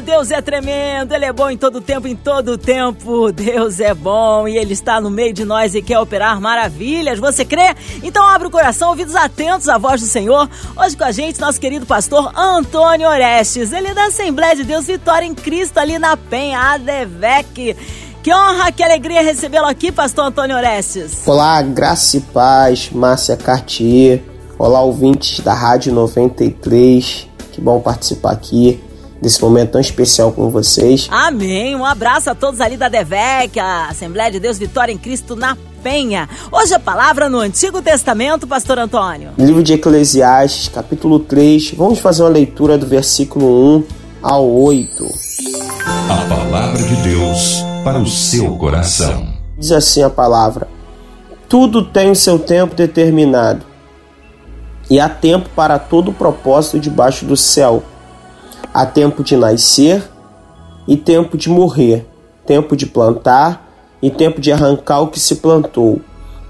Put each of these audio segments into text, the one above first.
Deus é tremendo, Ele é bom em todo tempo, em todo tempo. Deus é bom e Ele está no meio de nós e quer operar maravilhas. Você crê? Então abre o coração, ouvidos atentos à voz do Senhor. Hoje com a gente, nosso querido pastor Antônio Orestes. Ele é da Assembleia de Deus Vitória em Cristo, ali na Penha, ADVEC. Que honra, que alegria recebê-lo aqui, pastor Antônio Orestes. Olá, graça e paz, Márcia Cartier. Olá, ouvintes da Rádio 93. Que bom participar aqui desse momento tão especial com vocês. Amém. Um abraço a todos ali da DEVEC, a Assembleia de Deus Vitória em Cristo na Penha. Hoje a palavra no Antigo Testamento, Pastor Antônio. Livro de Eclesiastes, capítulo 3. Vamos fazer uma leitura do versículo 1 ao 8. A palavra de Deus para o seu coração. Diz assim a palavra: Tudo tem o seu tempo determinado, e há tempo para todo o propósito debaixo do céu Há tempo de nascer e tempo de morrer, tempo de plantar e tempo de arrancar o que se plantou,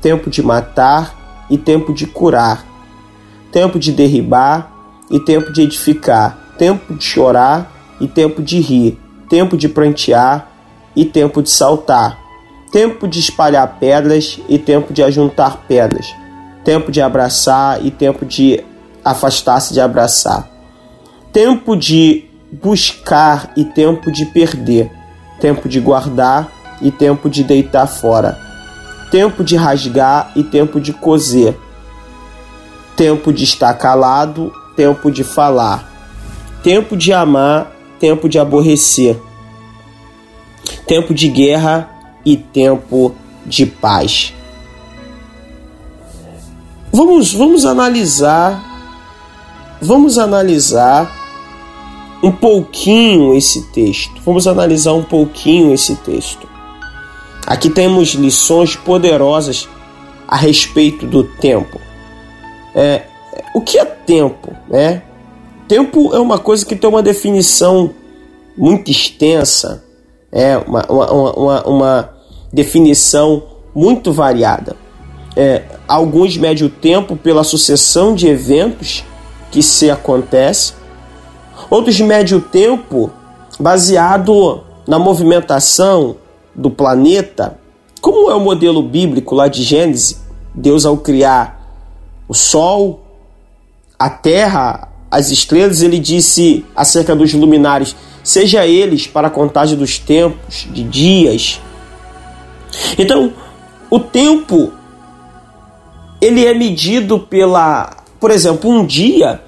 tempo de matar e tempo de curar, tempo de derribar e tempo de edificar, tempo de chorar e tempo de rir, tempo de prantear e tempo de saltar, tempo de espalhar pedras e tempo de ajuntar pedras, tempo de abraçar e tempo de afastar-se de abraçar tempo de buscar e tempo de perder, tempo de guardar e tempo de deitar fora, tempo de rasgar e tempo de coser, tempo de estar calado, tempo de falar, tempo de amar, tempo de aborrecer, tempo de guerra e tempo de paz. Vamos, vamos analisar, vamos analisar um pouquinho esse texto. Vamos analisar um pouquinho esse texto. Aqui temos lições poderosas a respeito do tempo. É, o que é tempo? Né? Tempo é uma coisa que tem uma definição muito extensa, é uma, uma, uma, uma definição muito variada. É, alguns medem o tempo pela sucessão de eventos que se acontece, Outros medem o tempo baseado na movimentação do planeta, como é o modelo bíblico lá de Gênesis, Deus ao criar o Sol, a Terra, as estrelas, ele disse acerca dos luminares: seja eles para a contagem dos tempos, de dias. Então, o tempo ele é medido pela, por exemplo, um dia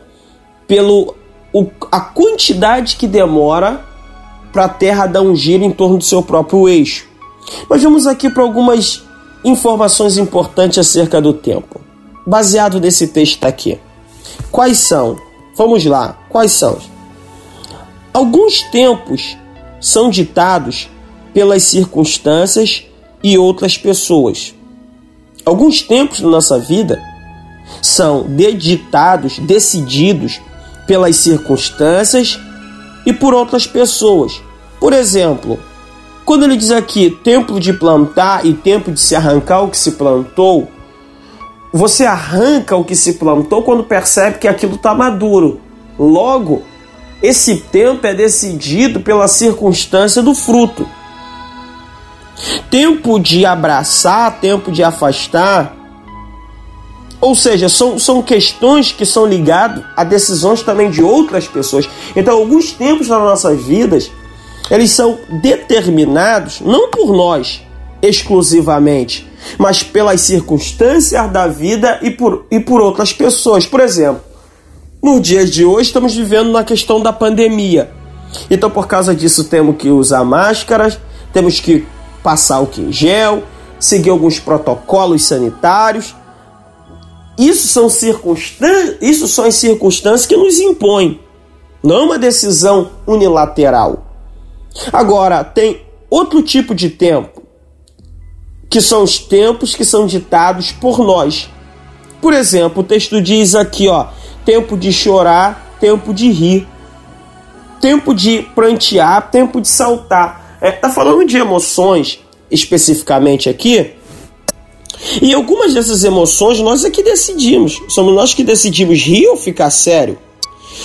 pelo o, a quantidade que demora para a Terra dar um giro em torno do seu próprio eixo. Mas vamos aqui para algumas informações importantes acerca do tempo, baseado nesse texto aqui. Quais são? Vamos lá, quais são? Alguns tempos são ditados pelas circunstâncias e outras pessoas. Alguns tempos da nossa vida são deditados, decididos pelas circunstâncias e por outras pessoas. Por exemplo, quando ele diz aqui tempo de plantar e tempo de se arrancar o que se plantou, você arranca o que se plantou quando percebe que aquilo está maduro. Logo, esse tempo é decidido pela circunstância do fruto. Tempo de abraçar, tempo de afastar, ou seja, são, são questões que são ligadas a decisões também de outras pessoas. Então, alguns tempos das nossas vidas, eles são determinados não por nós exclusivamente, mas pelas circunstâncias da vida e por, e por outras pessoas. Por exemplo, no dia de hoje estamos vivendo na questão da pandemia. Então, por causa disso, temos que usar máscaras, temos que passar o em gel, seguir alguns protocolos sanitários isso são circunstâncias, isso são as circunstâncias que nos impõem, não é uma decisão unilateral. Agora, tem outro tipo de tempo, que são os tempos que são ditados por nós. Por exemplo, o texto diz aqui, ó, tempo de chorar, tempo de rir. tempo de prantear, tempo de saltar. É, tá falando de emoções especificamente aqui. E algumas dessas emoções nós é que decidimos. Somos nós que decidimos rir ou ficar sério.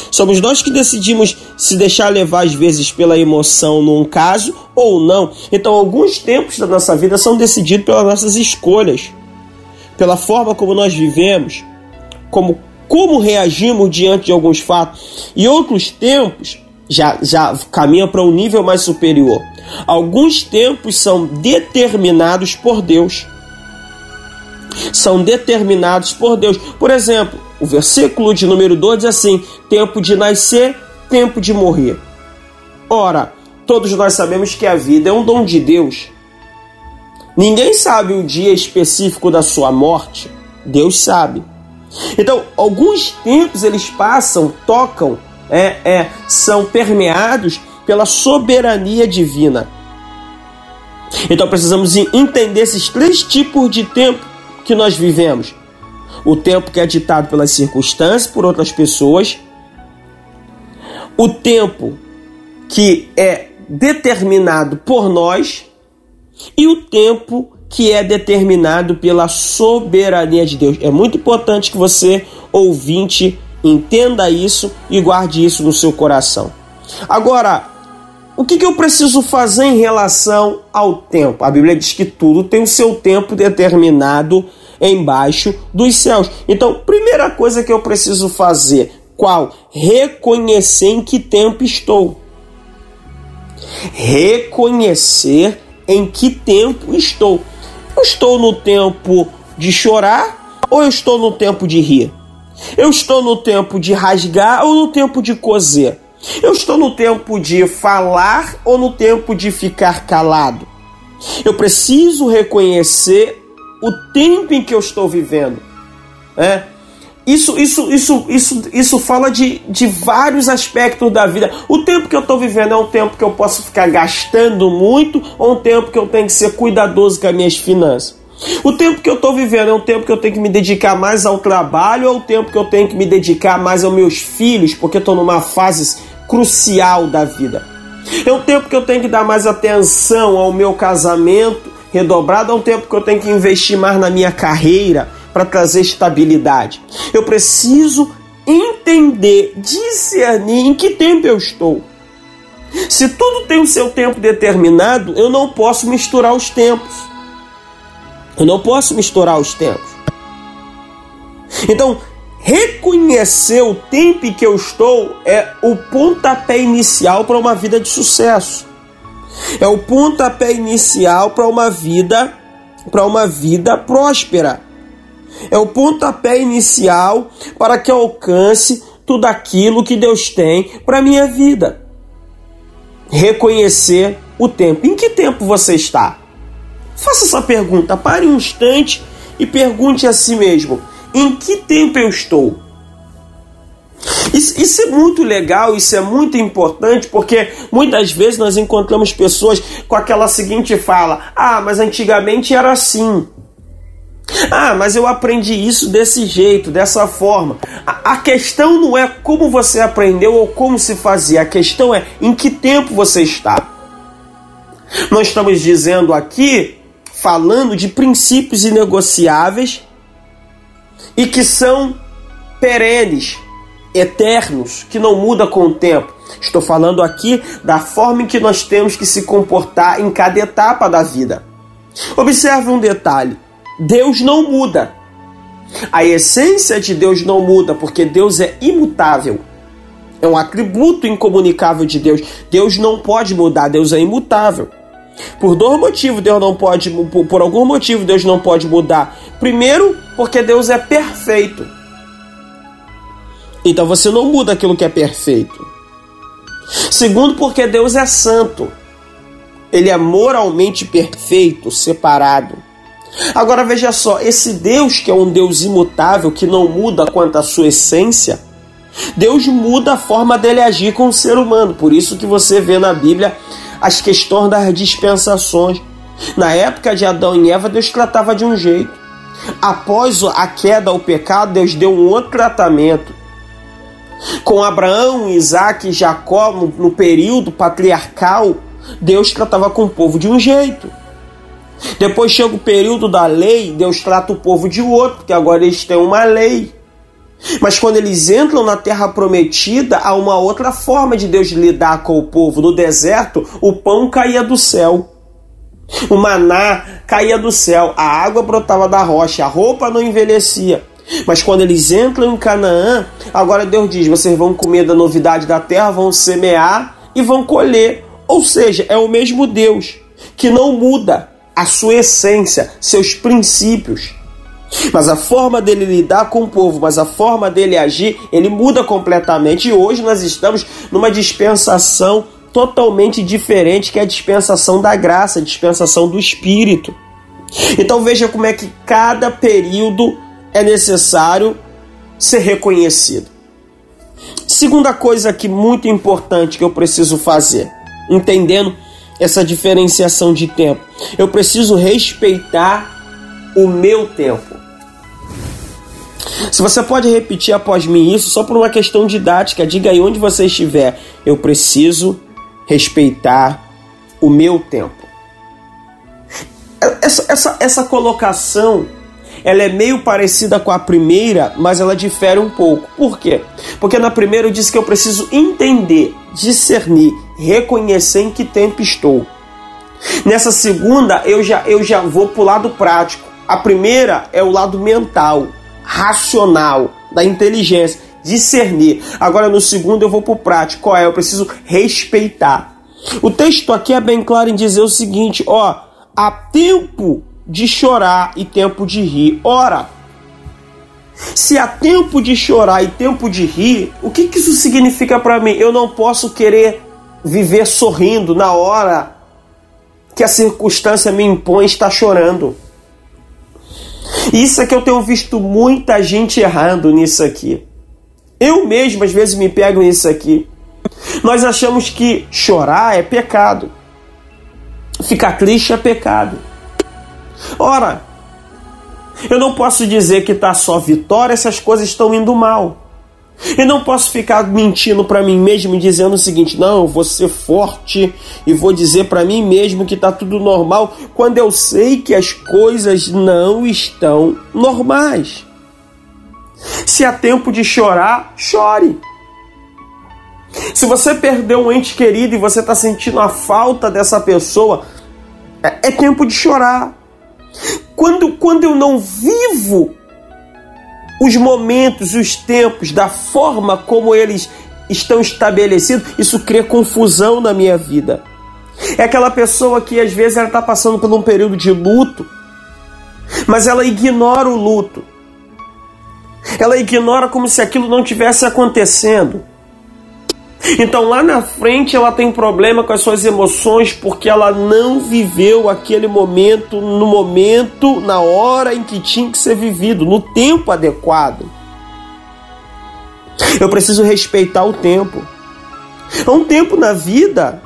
Somos nós que decidimos se deixar levar às vezes pela emoção num caso ou não. Então, alguns tempos da nossa vida são decididos pelas nossas escolhas, pela forma como nós vivemos, como como reagimos diante de alguns fatos. E outros tempos já, já caminham para um nível mais superior. Alguns tempos são determinados por Deus. São determinados por Deus. Por exemplo, o versículo de número 2 diz assim: tempo de nascer, tempo de morrer. Ora, todos nós sabemos que a vida é um dom de Deus. Ninguém sabe o dia específico da sua morte, Deus sabe. Então, alguns tempos eles passam, tocam, é, é, são permeados pela soberania divina. Então precisamos entender esses três tipos de tempo que nós vivemos: o tempo que é ditado pelas circunstâncias, por outras pessoas, o tempo que é determinado por nós e o tempo que é determinado pela soberania de Deus. É muito importante que você, ouvinte, entenda isso e guarde isso no seu coração. Agora, o que, que eu preciso fazer em relação ao tempo? A Bíblia diz que tudo tem o seu tempo determinado embaixo dos céus. Então, primeira coisa que eu preciso fazer, qual? Reconhecer em que tempo estou. Reconhecer em que tempo estou. Eu estou no tempo de chorar ou eu estou no tempo de rir? Eu estou no tempo de rasgar ou no tempo de coser? Eu estou no tempo de falar ou no tempo de ficar calado? Eu preciso reconhecer o tempo em que eu estou vivendo. É? Isso, isso, isso, isso, isso fala de, de vários aspectos da vida. O tempo que eu estou vivendo é um tempo que eu posso ficar gastando muito ou um tempo que eu tenho que ser cuidadoso com as minhas finanças? O tempo que eu estou vivendo é um tempo que eu tenho que me dedicar mais ao trabalho ou é o tempo que eu tenho que me dedicar mais aos meus filhos, porque estou numa fase crucial da vida? É um tempo que eu tenho que dar mais atenção ao meu casamento redobrado, é um tempo que eu tenho que investir mais na minha carreira para trazer estabilidade. Eu preciso entender, discernir em que tempo eu estou. Se tudo tem o seu tempo determinado, eu não posso misturar os tempos. Eu não posso misturar os tempos. Então, reconhecer o tempo em que eu estou é o pontapé inicial para uma vida de sucesso. É o pontapé inicial para uma vida para uma vida próspera é o pontapé inicial para que eu alcance tudo aquilo que Deus tem para minha vida. Reconhecer o tempo. Em que tempo você está? Faça essa pergunta, pare um instante e pergunte a si mesmo: em que tempo eu estou? Isso, isso, é muito legal, isso é muito importante, porque muitas vezes nós encontramos pessoas com aquela seguinte fala: Ah, mas antigamente era assim. Ah, mas eu aprendi isso desse jeito, dessa forma. A, a, questão não é como você aprendeu ou como se fazia, a questão é em que tempo você está. Nós estamos dizendo aqui, falando de princípios inegociáveis e que são perenes, eternos, que não muda com o tempo. Estou falando aqui da forma em que nós temos que se comportar em cada etapa da vida. Observe um detalhe Deus não muda. A essência de Deus não muda, porque Deus é imutável. É um atributo incomunicável de Deus. Deus não pode mudar, Deus é imutável. Por dois motivos Deus não pode, por algum motivo Deus não pode mudar. Primeiro, porque Deus é perfeito. Então você não muda aquilo que é perfeito. Segundo, porque Deus é santo. Ele é moralmente perfeito, separado. Agora veja só, esse Deus que é um Deus imutável, que não muda quanto à sua essência, Deus muda a forma dele agir com o ser humano. Por isso que você vê na Bíblia as questões das dispensações. Na época de Adão e Eva, Deus tratava de um jeito. Após a queda, o pecado, Deus deu um outro tratamento. Com Abraão, Isaac e Jacó, no, no período patriarcal, Deus tratava com o povo de um jeito. Depois chega o período da lei, Deus trata o povo de outro, porque agora eles têm uma lei. Mas quando eles entram na terra prometida, há uma outra forma de Deus lidar com o povo. No deserto, o pão caía do céu. O maná caía do céu, a água brotava da rocha, a roupa não envelhecia. Mas quando eles entram em Canaã, agora Deus diz: vocês vão comer da novidade da terra, vão semear e vão colher. Ou seja, é o mesmo Deus que não muda a sua essência, seus princípios. Mas a forma dele lidar com o povo, mas a forma dele agir, ele muda completamente. E hoje nós estamos numa dispensação totalmente diferente, que é a dispensação da graça, a dispensação do Espírito. Então veja como é que cada período é necessário ser reconhecido. Segunda coisa que muito importante que eu preciso fazer, entendendo essa diferenciação de tempo, eu preciso respeitar o meu tempo. Se você pode repetir após mim isso, só por uma questão didática, diga aí onde você estiver. Eu preciso respeitar o meu tempo. Essa, essa, essa colocação ela é meio parecida com a primeira, mas ela difere um pouco. Por quê? Porque na primeira eu disse que eu preciso entender, discernir, reconhecer em que tempo estou. Nessa segunda eu já, eu já vou para o lado prático. A primeira é o lado mental, racional, da inteligência, discernir. Agora no segundo eu vou para o prático. Qual é? Eu preciso respeitar. O texto aqui é bem claro em dizer o seguinte: ó, há tempo de chorar e tempo de rir. Ora, se há tempo de chorar e tempo de rir, o que, que isso significa para mim? Eu não posso querer viver sorrindo na hora que a circunstância me impõe estar chorando. Isso é que eu tenho visto muita gente errando nisso aqui. Eu mesmo às vezes me pego nisso aqui. Nós achamos que chorar é pecado. Ficar triste é pecado. Ora, eu não posso dizer que está só vitória se as coisas estão indo mal. E não posso ficar mentindo para mim mesmo dizendo o seguinte: não, eu vou ser forte e vou dizer para mim mesmo que está tudo normal, quando eu sei que as coisas não estão normais. Se há tempo de chorar, chore. Se você perdeu um ente querido e você está sentindo a falta dessa pessoa, é, é tempo de chorar. Quando, quando eu não vivo os momentos, os tempos, da forma como eles estão estabelecidos, isso cria confusão na minha vida. É aquela pessoa que às vezes ela está passando por um período de luto, mas ela ignora o luto. Ela ignora como se aquilo não tivesse acontecendo. Então lá na frente ela tem problema com as suas emoções porque ela não viveu aquele momento no momento, na hora em que tinha que ser vivido, no tempo adequado. Eu preciso respeitar o tempo. É um tempo na vida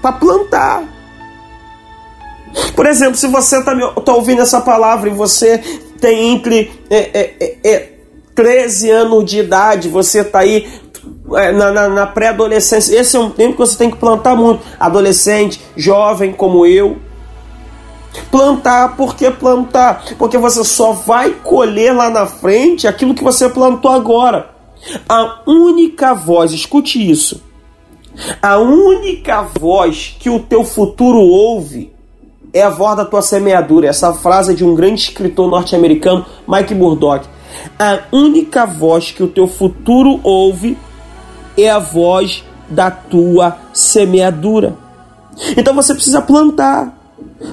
para plantar. Por exemplo, se você está tá ouvindo essa palavra e você tem entre é, é, é, 13 é, anos de idade, você está aí é, na, na, na pré-adolescência. Esse é um tempo que você tem que plantar muito. Adolescente, jovem como eu. Plantar, por que plantar? Porque você só vai colher lá na frente aquilo que você plantou agora. A única voz, escute isso. A única voz que o teu futuro ouve é a voz da tua semeadura. Essa frase é de um grande escritor norte-americano, Mike Murdock. A única voz que o teu futuro ouve é a voz da tua semeadura. Então você precisa plantar.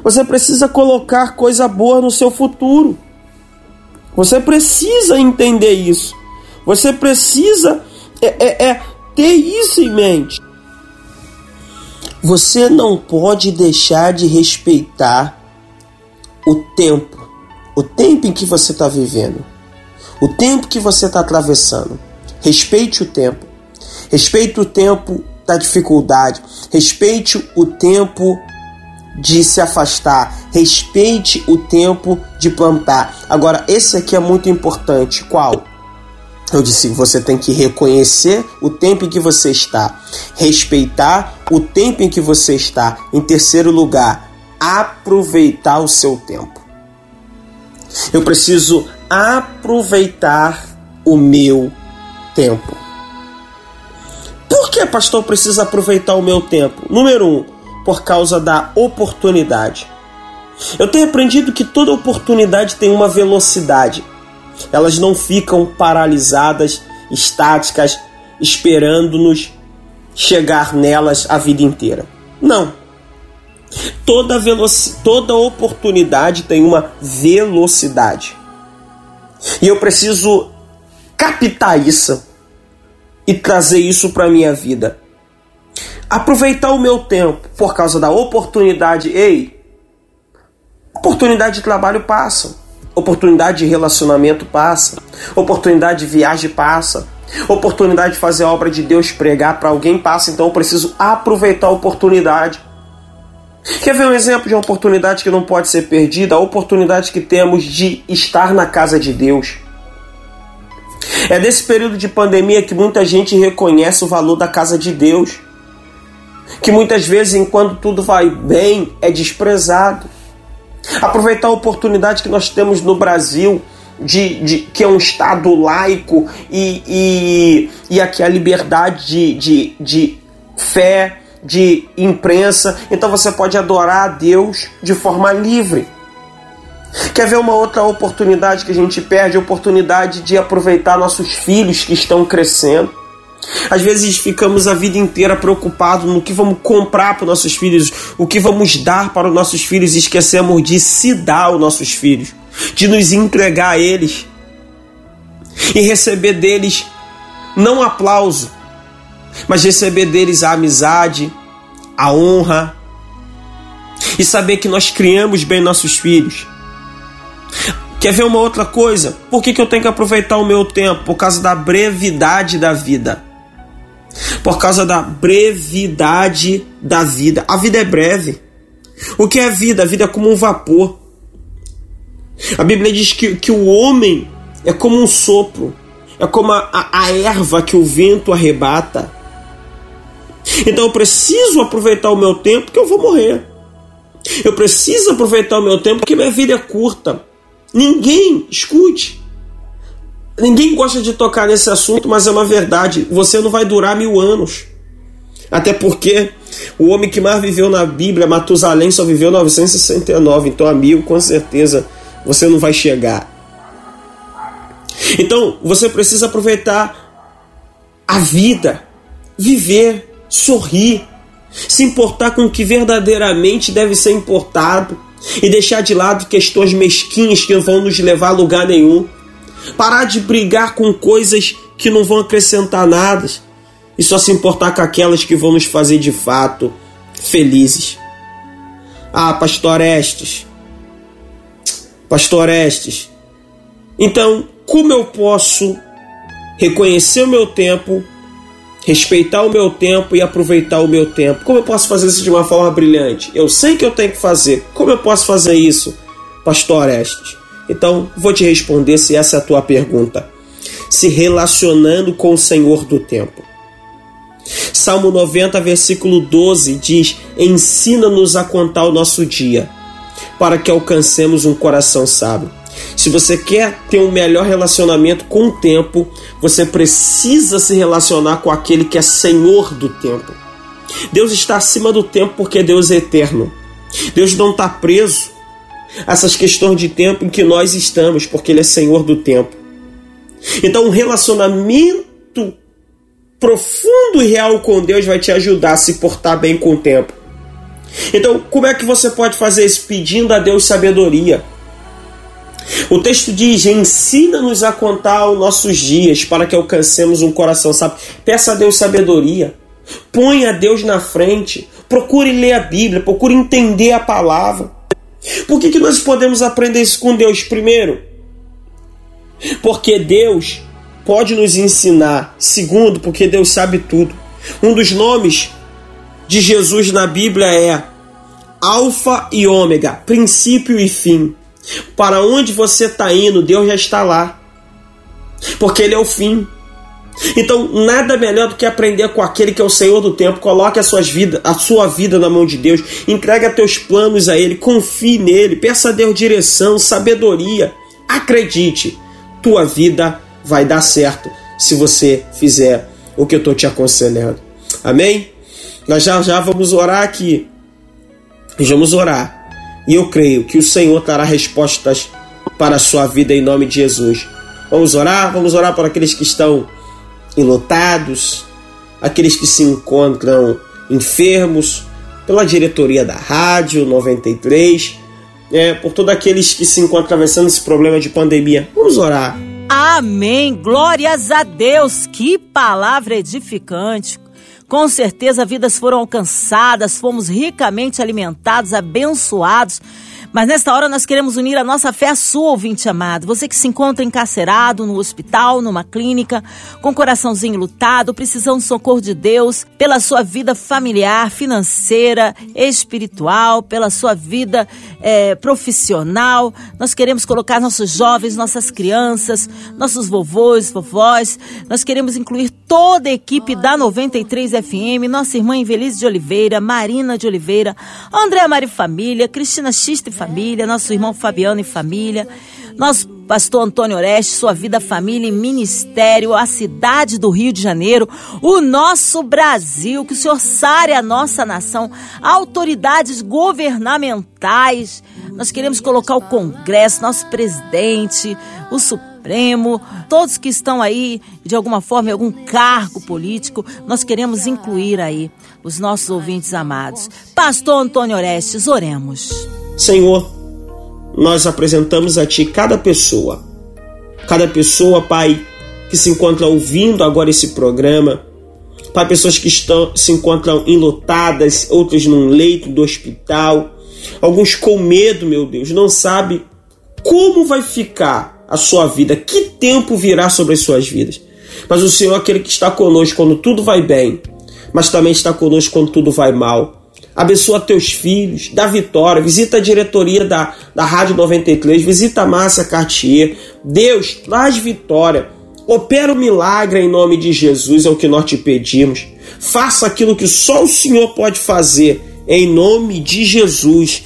Você precisa colocar coisa boa no seu futuro. Você precisa entender isso. Você precisa é, é, é, ter isso em mente. Você não pode deixar de respeitar o tempo, o tempo em que você está vivendo, o tempo que você está atravessando. Respeite o tempo. Respeite o tempo da dificuldade. Respeite o tempo de se afastar. Respeite o tempo de plantar. Agora, esse aqui é muito importante. Qual? Eu disse: você tem que reconhecer o tempo em que você está, respeitar o tempo em que você está. Em terceiro lugar, aproveitar o seu tempo. Eu preciso aproveitar o meu tempo. Por que, pastor, precisa aproveitar o meu tempo? Número um, por causa da oportunidade. Eu tenho aprendido que toda oportunidade tem uma velocidade. Elas não ficam paralisadas, estáticas, esperando-nos chegar nelas a vida inteira. Não. Toda, toda oportunidade tem uma velocidade. E eu preciso captar isso e trazer isso para minha vida. Aproveitar o meu tempo por causa da oportunidade. Ei, oportunidade de trabalho passa, oportunidade de relacionamento passa, oportunidade de viagem passa, oportunidade de fazer a obra de Deus pregar para alguém passa. Então eu preciso aproveitar a oportunidade. Quer ver um exemplo de uma oportunidade que não pode ser perdida? A oportunidade que temos de estar na casa de Deus. É desse período de pandemia que muita gente reconhece o valor da casa de Deus. Que muitas vezes, enquanto tudo vai bem, é desprezado. Aproveitar a oportunidade que nós temos no Brasil de, de, que é um Estado laico e, e, e aqui a liberdade de, de, de fé, de imprensa, então você pode adorar a Deus de forma livre. Quer ver uma outra oportunidade que a gente perde? A oportunidade de aproveitar nossos filhos que estão crescendo. Às vezes ficamos a vida inteira preocupados no que vamos comprar para os nossos filhos, o que vamos dar para os nossos filhos e esquecemos de se dar aos nossos filhos, de nos entregar a eles e receber deles não aplauso, mas receber deles a amizade, a honra e saber que nós criamos bem nossos filhos. Quer ver uma outra coisa? Por que, que eu tenho que aproveitar o meu tempo? Por causa da brevidade da vida. Por causa da brevidade da vida. A vida é breve. O que é vida? A vida é como um vapor. A Bíblia diz que, que o homem é como um sopro, é como a, a, a erva que o vento arrebata. Então eu preciso aproveitar o meu tempo porque eu vou morrer. Eu preciso aproveitar o meu tempo porque minha vida é curta. Ninguém, escute. Ninguém gosta de tocar nesse assunto, mas é uma verdade. Você não vai durar mil anos. Até porque o homem que mais viveu na Bíblia, Matusalém, só viveu 969. Então a mil, com certeza, você não vai chegar. Então você precisa aproveitar a vida, viver, sorrir, se importar com o que verdadeiramente deve ser importado e deixar de lado questões mesquinhas que não vão nos levar a lugar nenhum. Parar de brigar com coisas que não vão acrescentar nada e só se importar com aquelas que vão nos fazer de fato felizes. Ah, pastor Estes. Pastor Estes. Então, como eu posso reconhecer o meu tempo respeitar o meu tempo e aproveitar o meu tempo. Como eu posso fazer isso de uma forma brilhante? Eu sei que eu tenho que fazer. Como eu posso fazer isso, Pastor Orestes? Então, vou te responder se essa é a tua pergunta. Se relacionando com o Senhor do tempo. Salmo 90, versículo 12 diz: Ensina-nos a contar o nosso dia, para que alcancemos um coração sábio. Se você quer ter um melhor relacionamento com o tempo, você precisa se relacionar com aquele que é Senhor do tempo. Deus está acima do tempo porque Deus é eterno. Deus não está preso a essas questões de tempo em que nós estamos, porque Ele é Senhor do tempo. Então, um relacionamento profundo e real com Deus vai te ajudar a se portar bem com o tempo. Então, como é que você pode fazer isso? Pedindo a Deus sabedoria. O texto diz: ensina-nos a contar os nossos dias para que alcancemos um coração sábio. Peça a Deus sabedoria. Põe a Deus na frente. Procure ler a Bíblia. Procure entender a palavra. Por que, que nós podemos aprender isso com Deus? Primeiro, porque Deus pode nos ensinar. Segundo, porque Deus sabe tudo. Um dos nomes de Jesus na Bíblia é Alfa e Ômega, princípio e fim. Para onde você está indo, Deus já está lá. porque Ele é o fim. Então, nada melhor do que aprender com aquele que é o Senhor do tempo. Coloque a, suas vida, a sua vida na mão de Deus. Entregue teus planos a Ele. Confie nele. Peça a Deus direção, sabedoria. Acredite, tua vida vai dar certo se você fizer o que eu estou te aconselhando. Amém? Nós já já vamos orar aqui. Vamos orar. E eu creio que o Senhor dará respostas para a sua vida em nome de Jesus. Vamos orar? Vamos orar para aqueles que estão enlutados, aqueles que se encontram enfermos, pela diretoria da Rádio 93, é, por todos aqueles que se encontram atravessando esse problema de pandemia. Vamos orar. Amém. Glórias a Deus. Que palavra edificante. Com certeza, vidas foram alcançadas, fomos ricamente alimentados, abençoados mas nesta hora nós queremos unir a nossa fé à sua, ouvinte amado. Você que se encontra encarcerado no hospital, numa clínica, com coraçãozinho lutado, precisando do socorro de Deus, pela sua vida familiar, financeira, espiritual, pela sua vida é, profissional. Nós queremos colocar nossos jovens, nossas crianças, nossos vovôs, vovós. Nós queremos incluir toda a equipe da 93 FM, nossa irmã Invelise de Oliveira, Marina de Oliveira, André Mari Família, Cristina Xista família, nosso irmão Fabiano e família, nosso pastor Antônio Oreste, sua vida, família e ministério, a cidade do Rio de Janeiro, o nosso Brasil, que o Senhor sare a nossa nação, autoridades governamentais. Nós queremos colocar o Congresso, nosso presidente, o Supremo, todos que estão aí de alguma forma em algum cargo político, nós queremos incluir aí os nossos ouvintes amados. Pastor Antônio Orestes, oremos. Senhor, nós apresentamos a Ti cada pessoa, cada pessoa, Pai, que se encontra ouvindo agora esse programa, Pai, pessoas que estão, se encontram enlutadas, outras num leito do hospital, alguns com medo, meu Deus, não sabe como vai ficar a sua vida, que tempo virá sobre as suas vidas. Mas o Senhor é aquele que está conosco quando tudo vai bem, mas também está conosco quando tudo vai mal abençoa teus filhos, dá vitória, visita a diretoria da, da Rádio 93, visita a Márcia Cartier. Deus, traz vitória. Opera o milagre em nome de Jesus, é o que nós te pedimos. Faça aquilo que só o Senhor pode fazer, em nome de Jesus.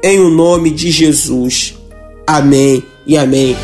Em o nome de Jesus. Amém e amém.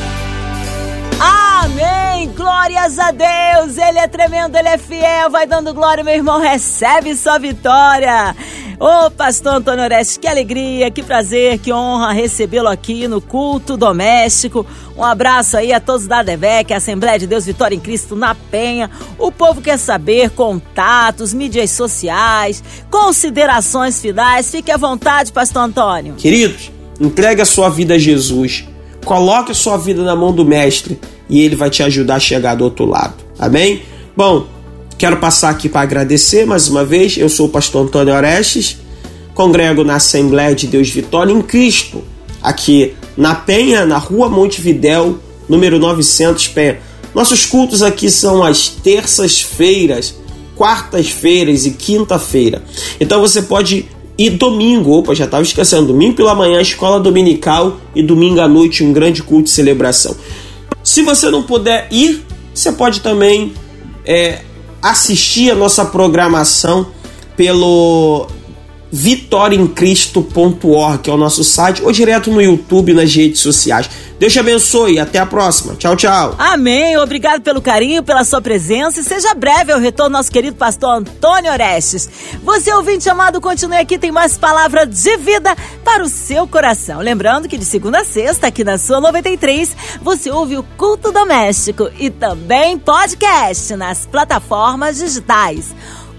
Glórias a Deus! Ele é tremendo, ele é fiel, vai dando glória, meu irmão, recebe sua vitória. Ô, oh, pastor Antônio Orestes, que alegria, que prazer, que honra recebê-lo aqui no culto doméstico. Um abraço aí a todos da ADVEC, Assembleia de Deus Vitória em Cristo na Penha. O povo quer saber contatos, mídias sociais, considerações finais. Fique à vontade, pastor Antônio. Queridos, entregue a sua vida a Jesus. Coloque sua vida na mão do Mestre e ele vai te ajudar a chegar do outro lado. Amém? Bom, Quero passar aqui para agradecer mais uma vez. Eu sou o pastor Antônio Orestes, congrego na Assembleia de Deus Vitória em Cristo, aqui na Penha, na rua Montevidéu, número 900 Penha. Nossos cultos aqui são às terças-feiras, quartas-feiras e quinta-feira. Então você pode ir domingo, opa, já estava esquecendo, domingo pela manhã, escola dominical e domingo à noite um grande culto de celebração. Se você não puder ir, você pode também é, assistir a nossa programação pelo vitoriaemcristo.org, que é o nosso site, ou direto no YouTube, nas redes sociais. Deus te abençoe e até a próxima. Tchau, tchau. Amém. Obrigado pelo carinho, pela sua presença e seja breve ao retorno nosso querido pastor Antônio Orestes. Você ouvinte amado, continue aqui, tem mais palavra de vida para o seu coração. Lembrando que de segunda a sexta, aqui na sua 93, você ouve o Culto Doméstico e também podcast nas plataformas digitais